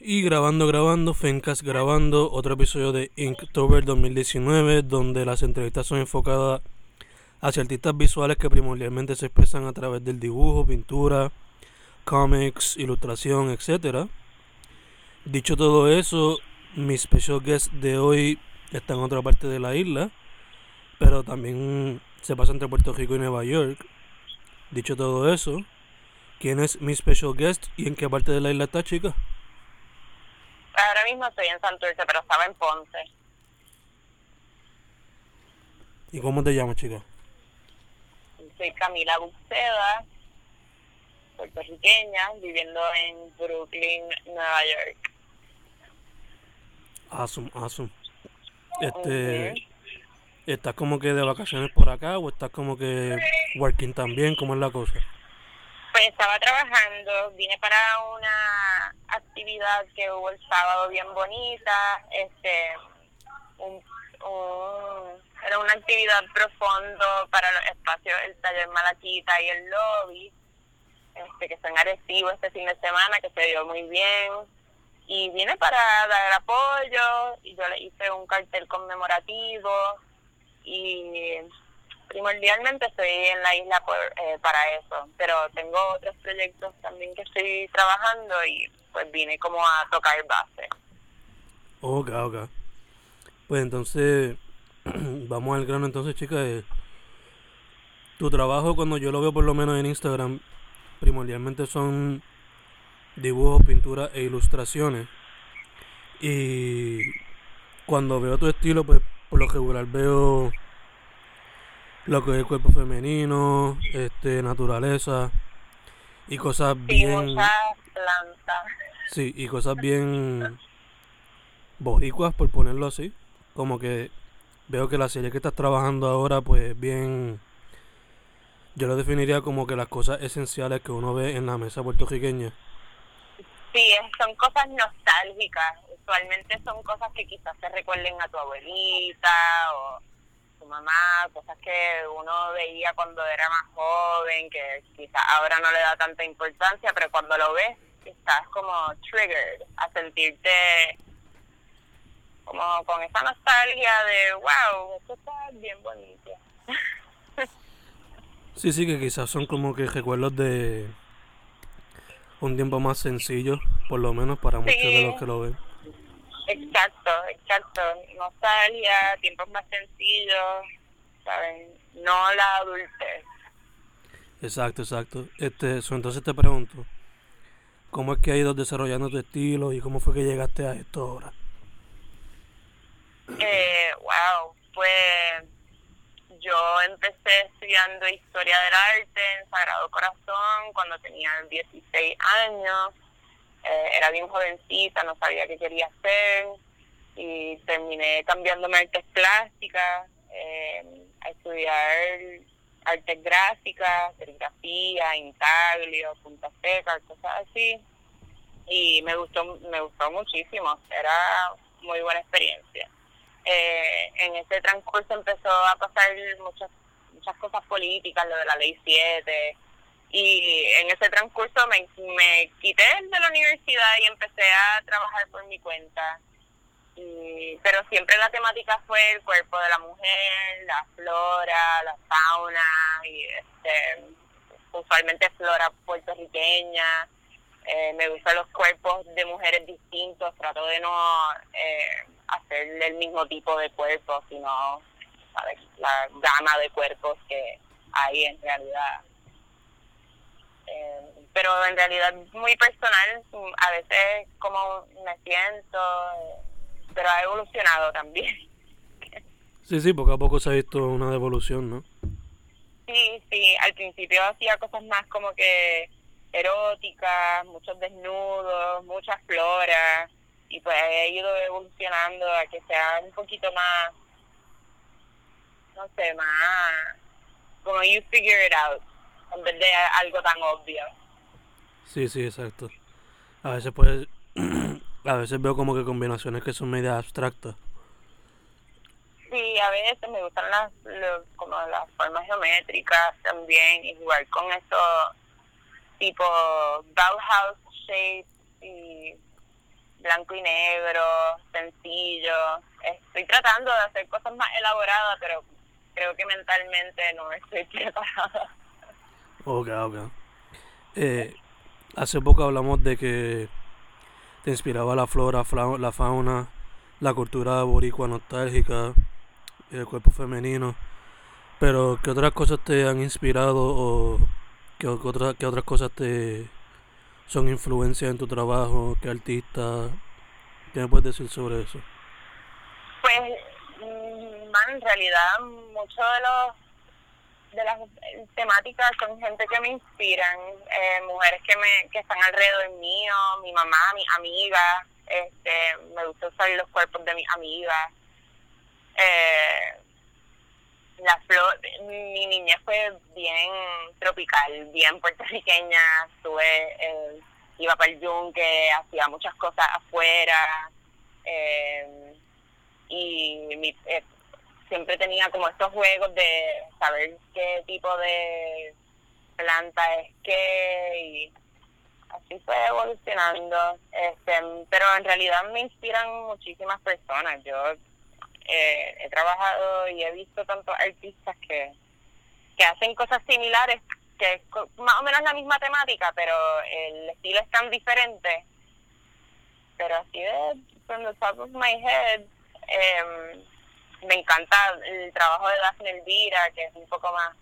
Y grabando, grabando, Fencast grabando otro episodio de Inktober 2019, donde las entrevistas son enfocadas hacia artistas visuales que primordialmente se expresan a través del dibujo, pintura, cómics, ilustración, etc. Dicho todo eso, mi special guest de hoy está en otra parte de la isla, pero también se pasa entre Puerto Rico y Nueva York. Dicho todo eso, ¿quién es mi special guest y en qué parte de la isla está, chica? Ahora mismo estoy en Santurce, pero estaba en Ponce. ¿Y cómo te llamas, chica? Soy Camila Buxeda, puertorriqueña, viviendo en Brooklyn, Nueva York. Awesome, awesome. Este, ¿Estás como que de vacaciones por acá o estás como que working también? ¿Cómo es la cosa? Pues estaba trabajando, vine para una actividad que hubo el sábado bien bonita, este, un, era una actividad profundo para los espacios, el taller Malaquita y el lobby, este, que son agresivos este fin de semana, que se dio muy bien. Y vine para dar apoyo y yo le hice un cartel conmemorativo y primordialmente estoy en la isla por, eh, para eso, pero tengo otros proyectos también que estoy trabajando y pues vine como a tocar base. Ok, ok. Pues entonces, vamos al grano entonces, chicas. Tu trabajo cuando yo lo veo por lo menos en Instagram, primordialmente son dibujos, pinturas e ilustraciones. Y cuando veo tu estilo, pues por lo regular veo lo que es el cuerpo femenino, este, naturaleza y cosas bien. Sí, y cosas bien boricuas, por ponerlo así. Como que veo que la serie que estás trabajando ahora, pues bien. Yo lo definiría como que las cosas esenciales que uno ve en la mesa puertorriqueña. Sí, son cosas nostálgicas. Usualmente son cosas que quizás te recuerden a tu abuelita o su mamá, cosas que uno veía cuando era más joven, que quizás ahora no le da tanta importancia, pero cuando lo ves estás como triggered a sentirte como con esa nostalgia de wow, esto está bien bonito. sí, sí, que quizás son como que recuerdos de un tiempo más sencillo, por lo menos para muchos de los que lo ven. Exacto, exacto. Nostalgia, tiempos más sencillos, ¿saben? No la adultez. Exacto, exacto. Este, entonces te pregunto, ¿cómo es que has ido desarrollando tu estilo y cómo fue que llegaste a esto ahora? Eh, wow, pues yo empecé estudiando historia del arte en Sagrado Corazón cuando tenía 16 años eh, era bien jovencita, no sabía qué quería hacer y terminé cambiándome artes plásticas, eh, a estudiar artes gráficas, serigrafía, intaglio, punta seca, cosas así. Y me gustó, me gustó muchísimo, era muy buena experiencia. Eh, en ese transcurso empezó a pasar muchas muchas cosas políticas, lo de la ley 7, y en ese transcurso me, me quité de la universidad y empecé a trabajar por mi cuenta. Y, pero siempre la temática fue el cuerpo de la mujer, la flora, la fauna, y este, usualmente flora puertorriqueña. Eh, me gustan los cuerpos de mujeres distintos, trato de no eh, hacer el mismo tipo de cuerpo, sino la gama de cuerpos que hay en realidad. Eh, pero en realidad muy personal, a veces como me siento, pero ha evolucionado también. Sí, sí, poco a poco se ha visto una devolución, ¿no? Sí, sí, al principio hacía cosas más como que eróticas, muchos desnudos, muchas floras, y pues he ido evolucionando a que sea un poquito más, no sé, más como you figure it out, en vez de algo tan obvio. Sí, sí, exacto. A veces pues, a veces veo como que combinaciones que son medio abstractas. Sí, a veces me gustan las, como las formas geométricas también y jugar con esos tipo Bauhaus shapes y blanco y negro, sencillo. Estoy tratando de hacer cosas más elaboradas, pero creo que mentalmente no estoy preparada. Ok, ok. Eh, hace poco hablamos de que te inspiraba la flora, la fauna, la cultura boricua nostálgica, el cuerpo femenino. Pero, ¿qué otras cosas te han inspirado o qué, otras, qué otras cosas te son influencias en tu trabajo? ¿Qué artista? ¿Qué me puedes decir sobre eso? Pues, mm, man, en realidad, mucho de los de las temáticas son gente que me inspiran, eh, mujeres que me que están alrededor mío, mi mamá, mi amiga, este, me gusta usar los cuerpos de mis amigas. Eh, la flor, mi niñez fue bien tropical, bien puertorriqueña, estuve, eh, iba para el yunque, hacía muchas cosas afuera, eh, y mi, eh, siempre tenía como estos juegos de saber qué tipo de planta es qué, y así fue evolucionando, este, pero en realidad me inspiran muchísimas personas, yo eh, he trabajado y he visto tantos artistas que, que hacen cosas similares, que es más o menos la misma temática, pero el estilo es tan diferente. Pero así de, from the top of my head, em, me encanta el trabajo de Daphne Elvira, que es un poco más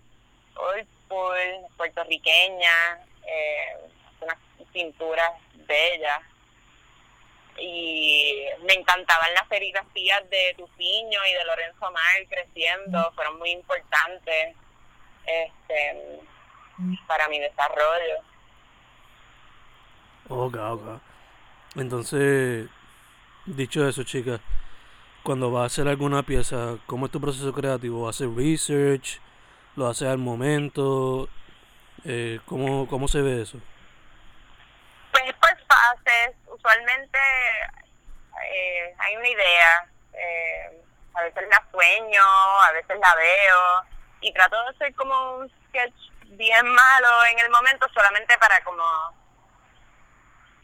old school, puertorriqueña, eh, unas pinturas bellas y me encantaban las serigrafías de Tupiño y de Lorenzo Mar creciendo, fueron muy importantes este para mi desarrollo. Ok, ok. Entonces, dicho eso, chicas, cuando vas a hacer alguna pieza, ¿cómo es tu proceso creativo? ¿Haces research? ¿Lo haces al momento? Eh, ¿cómo, ¿Cómo se ve eso? usualmente eh, hay una idea, eh, a veces la sueño, a veces la veo y trato de hacer como un sketch bien malo en el momento solamente para como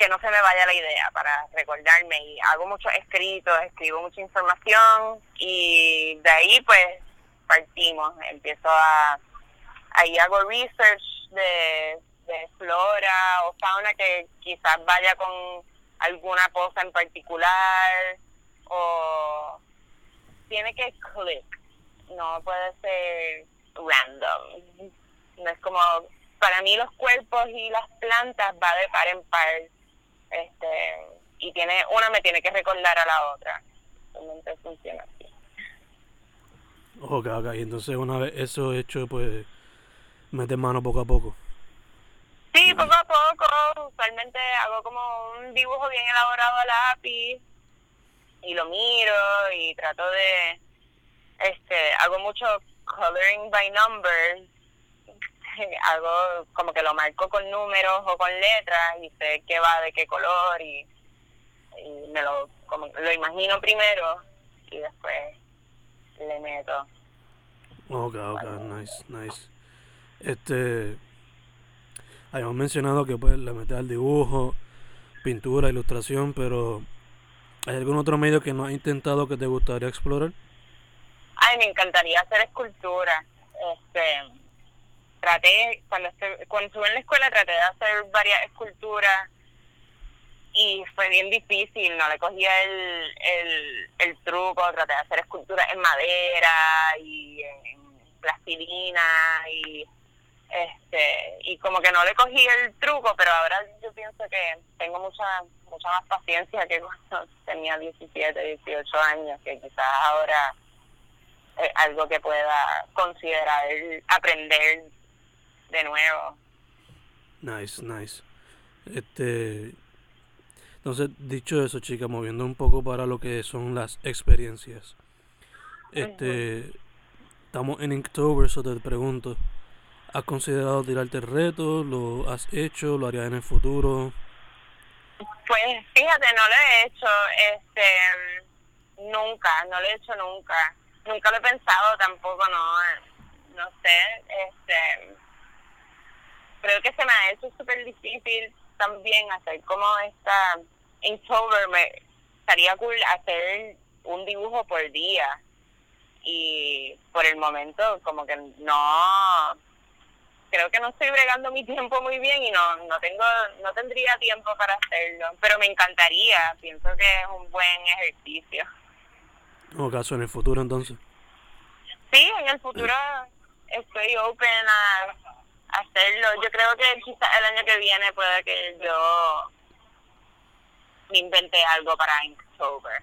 que no se me vaya la idea, para recordarme y hago muchos escritos, escribo mucha información y de ahí pues partimos, empiezo a, ahí hago research de de flora o fauna que quizás vaya con alguna cosa en particular o tiene que click, no puede ser random. No es como, para mí los cuerpos y las plantas va de par en par. Este, y tiene una me tiene que recordar a la otra. Realmente funciona así. Ok, ok. Y entonces una vez eso hecho, pues mete mano poco a poco. Sí, poco a poco. Usualmente hago como un dibujo bien elaborado a lápiz y lo miro y trato de, este, hago mucho coloring by numbers. hago como que lo marco con números o con letras y sé qué va de qué color y, y me lo, como, lo imagino primero y después le meto. Ok, ok, nice, nice. Este Habíamos mencionado que pues le metes al dibujo, pintura, ilustración, pero ¿hay algún otro medio que no has intentado que te gustaría explorar? Ay, me encantaría hacer escultura. Este, traté, cuando, cuando estuve en la escuela traté de hacer varias esculturas y fue bien difícil, no le cogía el, el, el truco, traté de hacer esculturas en madera y en plastilina y este y como que no le cogí el truco, pero ahora yo pienso que tengo mucha mucha más paciencia que cuando tenía 17, 18 años, que quizás ahora es algo que pueda considerar aprender de nuevo. Nice, nice. Este Entonces, dicho eso, chica, moviendo un poco para lo que son las experiencias. Este, estamos en Inktober, eso te pregunto, ¿has considerado tirarte el reto? ¿Lo has hecho? ¿Lo harías en el futuro? Pues fíjate, no lo he hecho, este, nunca, no lo he hecho nunca, nunca lo he pensado tampoco, no, no sé, este, creo que se me ha hecho súper difícil también hacer como esta Inktober, me estaría cool hacer un dibujo por día. Y por el momento como que no creo que no estoy bregando mi tiempo muy bien y no no tengo no tendría tiempo para hacerlo. Pero me encantaría pienso que es un buen ejercicio. ¿O caso en el futuro entonces. Sí en el futuro estoy open a, hacerlo yo creo que quizás el año que viene puede que yo me invente algo para Inktober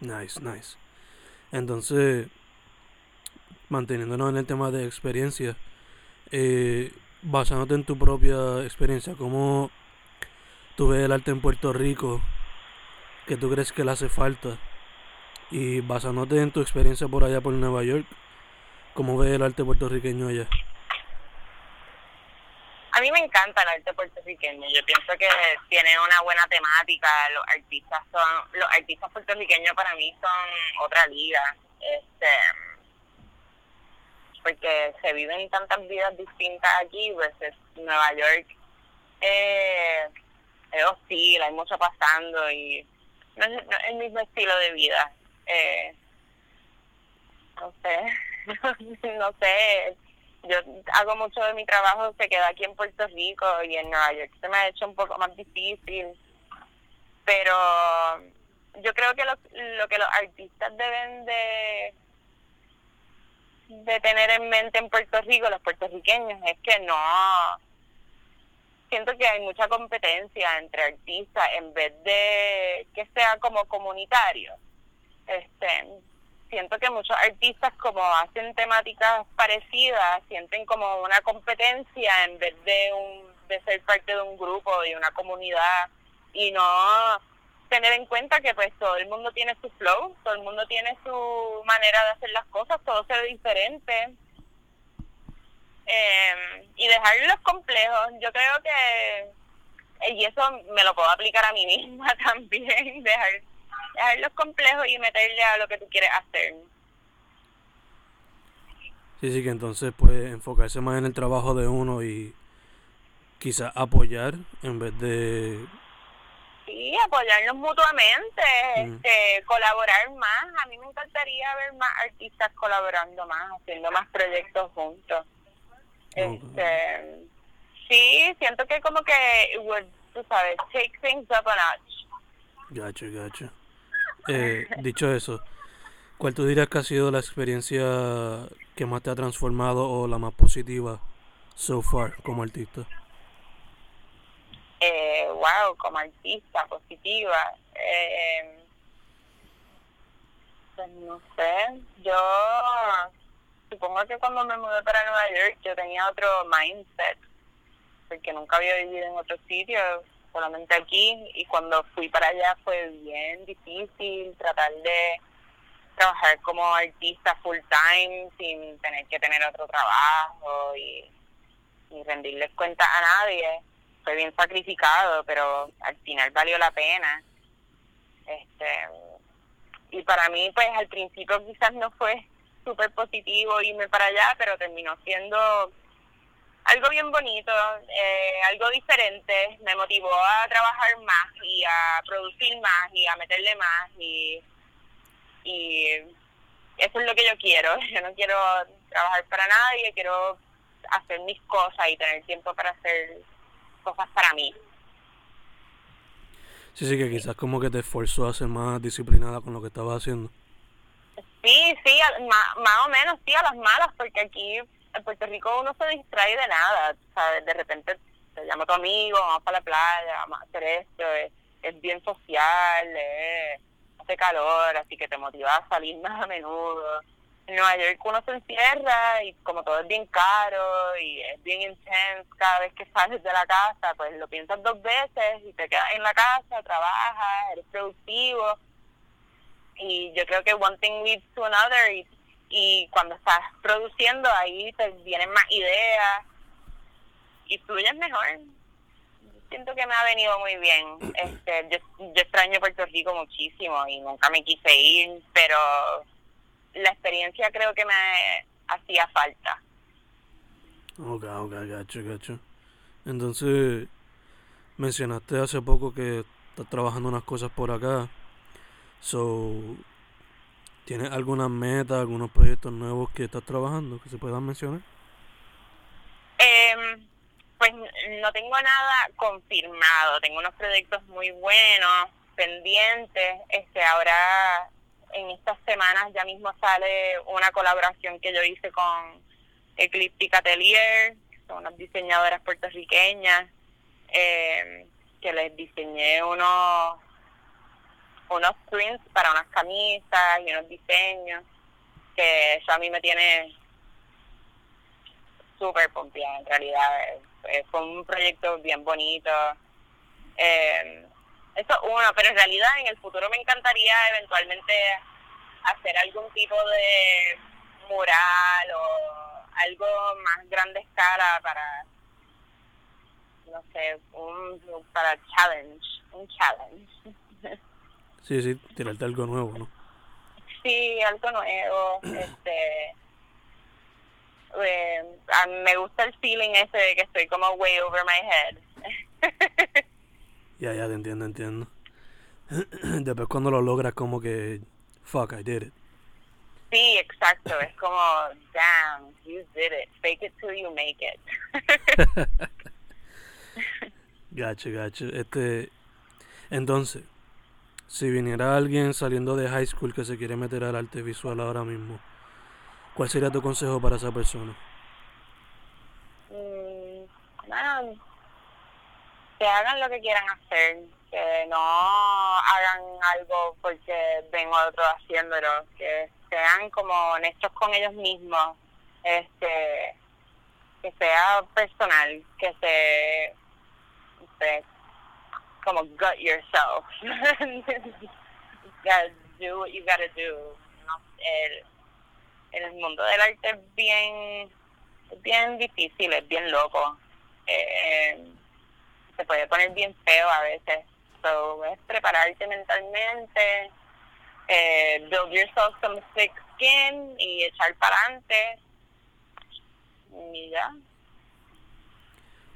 nice nice entonces manteniéndonos en el tema de experiencia, eh, basándote en tu propia experiencia, ¿cómo tú ves el arte en Puerto Rico? ¿Qué tú crees que le hace falta? Y basándote en tu experiencia por allá por Nueva York, ¿cómo ves el arte puertorriqueño allá? Mí me encanta el arte puertorriqueño. Yo pienso que tiene una buena temática. Los artistas son, los artistas puertorriqueños para mí son otra liga. Este, porque se viven tantas vidas distintas aquí versus Nueva York. Eh, es hostil, hay mucho pasando y no es, el mismo estilo de vida. Eh, no sé, no sé, yo hago mucho de mi trabajo, se queda aquí en Puerto Rico y en Nueva York se me ha hecho un poco más difícil, pero yo creo que lo, lo que los artistas deben de de tener en mente en Puerto Rico, los puertorriqueños, es que no, siento que hay mucha competencia entre artistas en vez de que sea como comunitario. Este, siento que muchos artistas como hacen temáticas parecidas, sienten como una competencia en vez de un de ser parte de un grupo, de una comunidad y no tener en cuenta que pues todo el mundo tiene su flow, todo el mundo tiene su manera de hacer las cosas, todo se diferente. Eh, y dejar los complejos, yo creo que, y eso me lo puedo aplicar a mí misma también, dejar, dejar los complejos y meterle a lo que tú quieres hacer. Sí, sí, que entonces pues enfocarse más en el trabajo de uno y quizás apoyar en vez de Sí, apoyarnos mutuamente, este, colaborar más. A mí me encantaría ver más artistas colaborando más, haciendo más proyectos juntos. Este, sí, siento que como que, tú sabes, take things up a notch. Gacho, gacho. Eh, dicho eso, ¿cuál tú dirías que ha sido la experiencia que más te ha transformado o la más positiva so far como artista? eh, wow, como artista positiva. Eh, pues no sé, yo supongo que cuando me mudé para Nueva York yo tenía otro mindset, porque nunca había vivido en otro sitio, solamente aquí, y cuando fui para allá fue bien difícil tratar de trabajar como artista full time sin tener que tener otro trabajo y, y rendirles cuenta a nadie fue bien sacrificado, pero al final valió la pena. Este, y para mí, pues al principio quizás no fue súper positivo irme para allá, pero terminó siendo algo bien bonito, eh, algo diferente, me motivó a trabajar más y a producir más y a meterle más y, y eso es lo que yo quiero, yo no quiero trabajar para nadie, quiero hacer mis cosas y tener tiempo para hacer cosas para mí. Sí, sí, que quizás como que te esforzó a ser más disciplinada con lo que estabas haciendo. Sí, sí, más, o menos, sí, a las malas, porque aquí en Puerto Rico uno se distrae de nada, ¿sabes? De repente te llama tu amigo, vamos para la playa, vamos a hacer esto, es, bien social, hace calor, así que te motiva a salir más a menudo. en Nueva York uno se encierra y como todo es bien caro y es bien intense cada vez que sales de la casa, pues lo piensas dos veces y te quedas en la casa, trabajas, eres productivo. Y yo creo que one thing leads to another y, y cuando estás produciendo ahí te vienen más ideas y fluyes mejor. Siento que me ha venido muy bien. Este, yo, yo extraño Puerto Rico muchísimo y nunca me quise ir, pero la experiencia creo que me hacía falta. Ok, ok, gacho, gacho. Entonces, mencionaste hace poco que estás trabajando unas cosas por acá. So, ¿tienes alguna meta, algunos proyectos nuevos que estás trabajando que se puedan mencionar? Eh, pues no tengo nada confirmado. Tengo unos proyectos muy buenos, pendientes. Este, ahora en estas semanas ya mismo sale una colaboración que yo hice con Ecliptic Atelier, son unas diseñadoras puertorriqueñas, eh, que les diseñé unos unos prints para unas camisas y unos diseños, que eso a mí me tiene súper pompeada en realidad. fue un proyecto bien bonito. Eh, eso uno, pero en realidad en el futuro me encantaría eventualmente hacer algún tipo de mural o algo más grande escala para, no sé, un para challenge, un challenge. Sí, sí, tirarte algo nuevo, ¿no? Sí, algo nuevo, este... Eh, me gusta el feeling ese de que estoy como way over my head. Ya, ya, te entiendo, entiendo. Después cuando lo logras como que, fuck, I did it. Sí, exacto. Es como, damn, you did it. Fake it till you make it. gacho, gacho. Este, entonces, si viniera alguien saliendo de high school que se quiere meter al arte visual ahora mismo, ¿cuál sería tu consejo para esa persona? Mm, que hagan lo que quieran hacer, que no hagan algo porque ven otros haciéndolo, que sean como honestos con ellos mismos, este que sea personal, que se, como gut yourself. do what you gotta do. el, el mundo del arte es bien, es bien difícil, es bien loco. Eh, se puede poner bien feo a veces. So, es prepararte mentalmente, eh, build yourself some thick skin y echar para adelante. Y ya.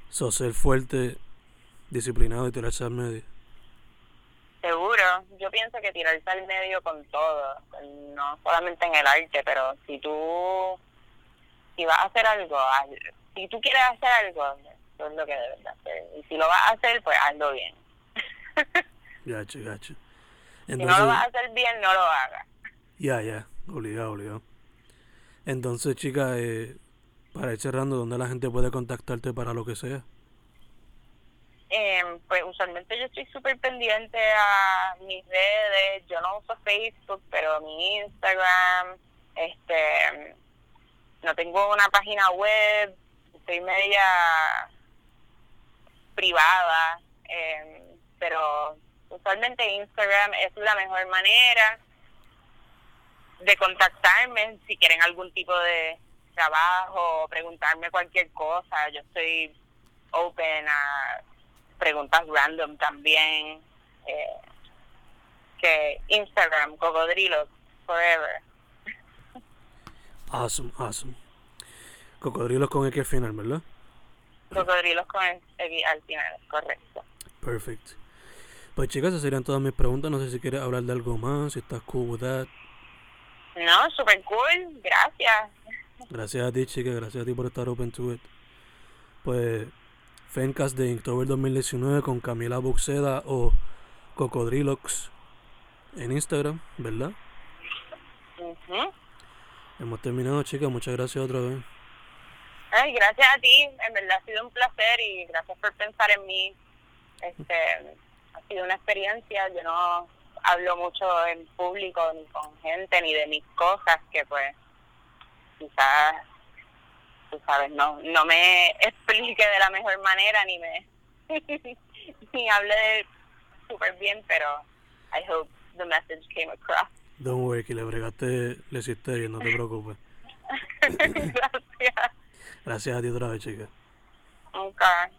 So, ser fuerte, disciplinado y tirarse al medio. Seguro, yo pienso que tirarse al medio con todo, no solamente en el arte, pero si tú, si vas a hacer algo, si tú quieres hacer algo, es lo que debes de hacer. Y si lo vas a hacer, pues hazlo bien. gacho, gacho. si no lo vas a hacer bien, no lo hagas. Ya, ya, obligado, obligado. Entonces, chica, eh, para ir cerrando, ¿dónde la gente puede contactarte para lo que sea? Eh, pues usualmente yo estoy súper pendiente a mis redes. Yo no uso Facebook, pero mi Instagram, este, no tengo una página web, estoy media privada, eh, pero usualmente Instagram es la mejor manera de contactarme si quieren algún tipo de trabajo o preguntarme cualquier cosa. Yo estoy open a preguntas random también. Eh, que Instagram, cocodrilos, forever. Awesome, awesome. Cocodrilos con X final, ¿verdad? Cocodrilos con X al final, correcto. Perfect. Pues chicas, esas serían todas mis preguntas. No sé si quieres hablar de algo más, si estás cool with that. No, super cool. Gracias. Gracias a ti, chicas. Gracias a ti por estar open to it. Pues, Fencast de October 2019 con Camila Buxeda o Cocodrilox en Instagram, ¿verdad? Hemos terminado, chicas. Muchas gracias otra vez. Ay, gracias a ti. En verdad ha sido un placer y gracias por pensar en mí. Este, ha sido una experiencia. Yo no hablo mucho en público ni con gente ni de mis cosas, que pues quizás, tú sabes, no, no me explique de la mejor manera ni me ni hable súper bien, pero I hope the message came across. Don't worry, que le bregaste, le hiciste bien, no te preocupes. Gracias. Gracias a ti otra vez, chica. Okay.